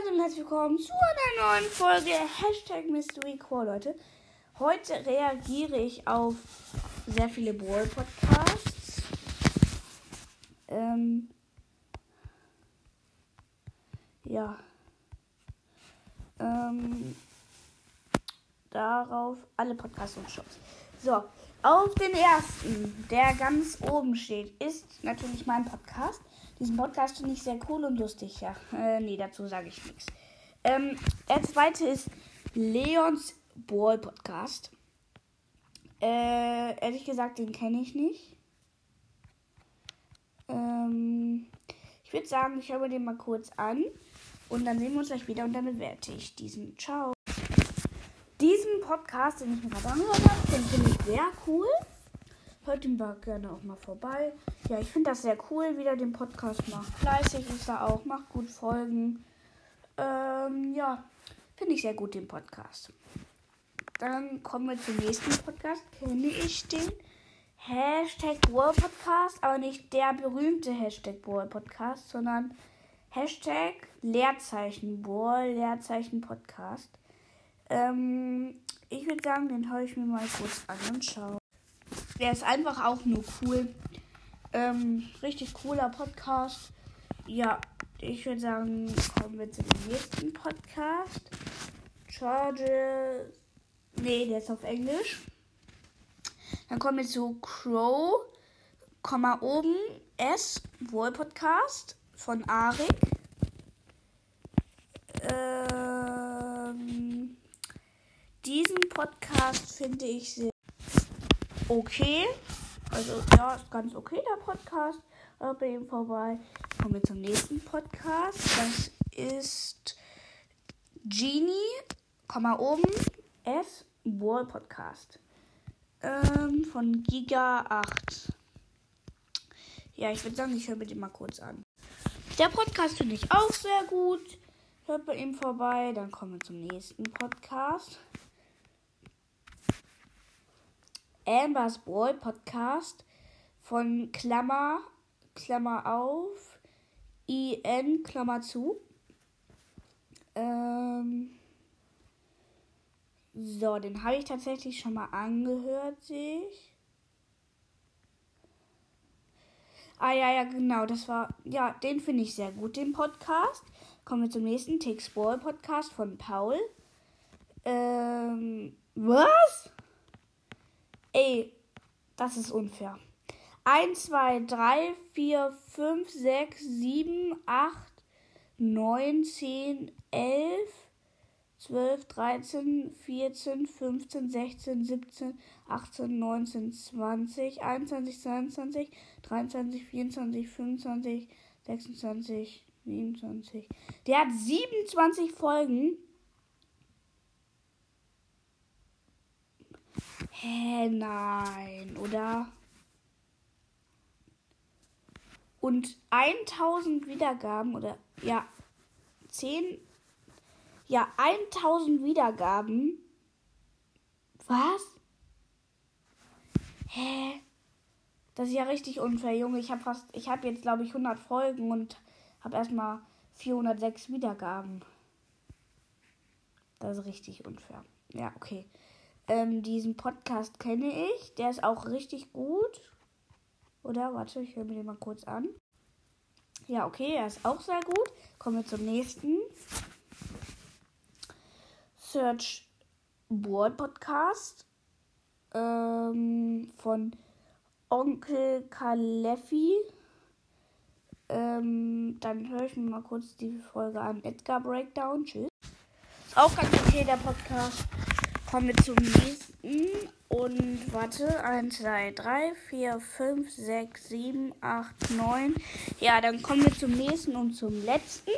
Hallo und herzlich willkommen zu einer neuen Folge Hashtag Mystery Core, Leute. Heute reagiere ich auf sehr viele Brawl Podcasts. Ähm, ja. Ähm, darauf alle Podcasts und Shows. So, auf den ersten, der ganz oben steht, ist natürlich mein Podcast. Diesen Podcast finde ich sehr cool und lustig, ja. Äh, nee, dazu sage ich nichts. Ähm, der zweite ist Leons Ball Podcast. Äh, ehrlich gesagt, den kenne ich nicht. Ähm, ich würde sagen, ich höre den mal kurz an und dann sehen wir uns gleich wieder und dann bewerte ich diesen. Ciao. Diesen Podcast, den ich mir gerade angehört habe, den finde ich sehr cool. Hört ihn mal gerne auch mal vorbei. Ja, ich finde das sehr cool, wie der den Podcast macht. Fleißig ist er auch, macht gut Folgen. Ähm, ja, finde ich sehr gut den Podcast. Dann kommen wir zum nächsten Podcast. Kenne ich den? Hashtag World Podcast, aber nicht der berühmte Hashtag World Podcast, sondern Hashtag Leerzeichen Ball, Leerzeichen Podcast. Ähm, ich würde sagen, den höre ich mir mal kurz an und schaue. Der ist einfach auch nur cool. Ähm, richtig cooler Podcast. Ja, ich würde sagen, kommen wir zu dem nächsten Podcast. Charges. Nee, der ist auf Englisch. Dann kommen wir zu Crow, Komma oben, S, Wohl Podcast von Arik. Ähm, diesen Podcast finde ich sehr okay. Also ja, ist ganz okay der Podcast. Hört bei ihm vorbei. Kommen wir zum nächsten Podcast. Das ist Genie, Komma oben, S, Wall Podcast. Ähm, von Giga 8. Ja, ich würde sagen, ich höre mir den mal kurz an. Der Podcast finde ich auch sehr gut. Hört bei ihm vorbei. Dann kommen wir zum nächsten Podcast. Ambers Boy Podcast von Klammer, Klammer auf, IN, Klammer zu. Ähm, so, den habe ich tatsächlich schon mal angehört, sehe ich. Ah ja, ja, genau, das war, ja, den finde ich sehr gut, den Podcast. Kommen wir zum nächsten Tix Ball Podcast von Paul. Ähm, was? Ey, das ist unfair. 1, 2, 3, 4, 5, 6, 7, 8, 9, 10, 11, 12, 13, 14, 15, 16, 17, 18, 19, 20, 21, 22, 23, 24, 25, 26, 27. Der hat 27 Folgen. Hä, nein, oder? Und 1000 Wiedergaben oder ja, 10 ja, 1000 Wiedergaben. Was? Hä? Das ist ja richtig unfair, Junge. Ich habe fast ich habe jetzt glaube ich 100 Folgen und habe erstmal 406 Wiedergaben. Das ist richtig unfair. Ja, okay. Ähm, diesen Podcast kenne ich. Der ist auch richtig gut. Oder? Warte, ich höre mir den mal kurz an. Ja, okay, er ist auch sehr gut. Kommen wir zum nächsten. Search Board Podcast ähm, von Onkel Kalefi. Ähm, dann höre ich mir mal kurz die Folge an. Edgar Breakdown. Tschüss. Ist auch ganz okay, der Podcast. Kommen wir zum nächsten. Und warte. 1, 2, 3, 4, 5, 6, 7, 8, 9. Ja, dann kommen wir zum nächsten und zum letzten.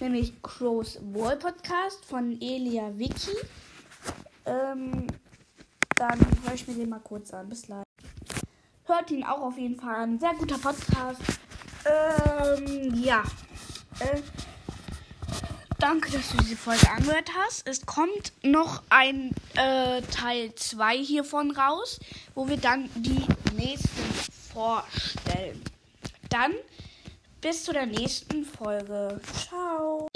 Nämlich Crows Wall Podcast von Elia Vicky. Ähm, dann höre ich mir den mal kurz an. Bis gleich. Hört ihn auch auf jeden Fall an. Sehr guter Podcast. Ähm, ja. Äh, danke, dass du diese Folge angehört hast. Es kommt noch ein äh, Teil 2 hiervon raus, wo wir dann die nächsten vorstellen. Dann bis zu der nächsten Folge. Ciao.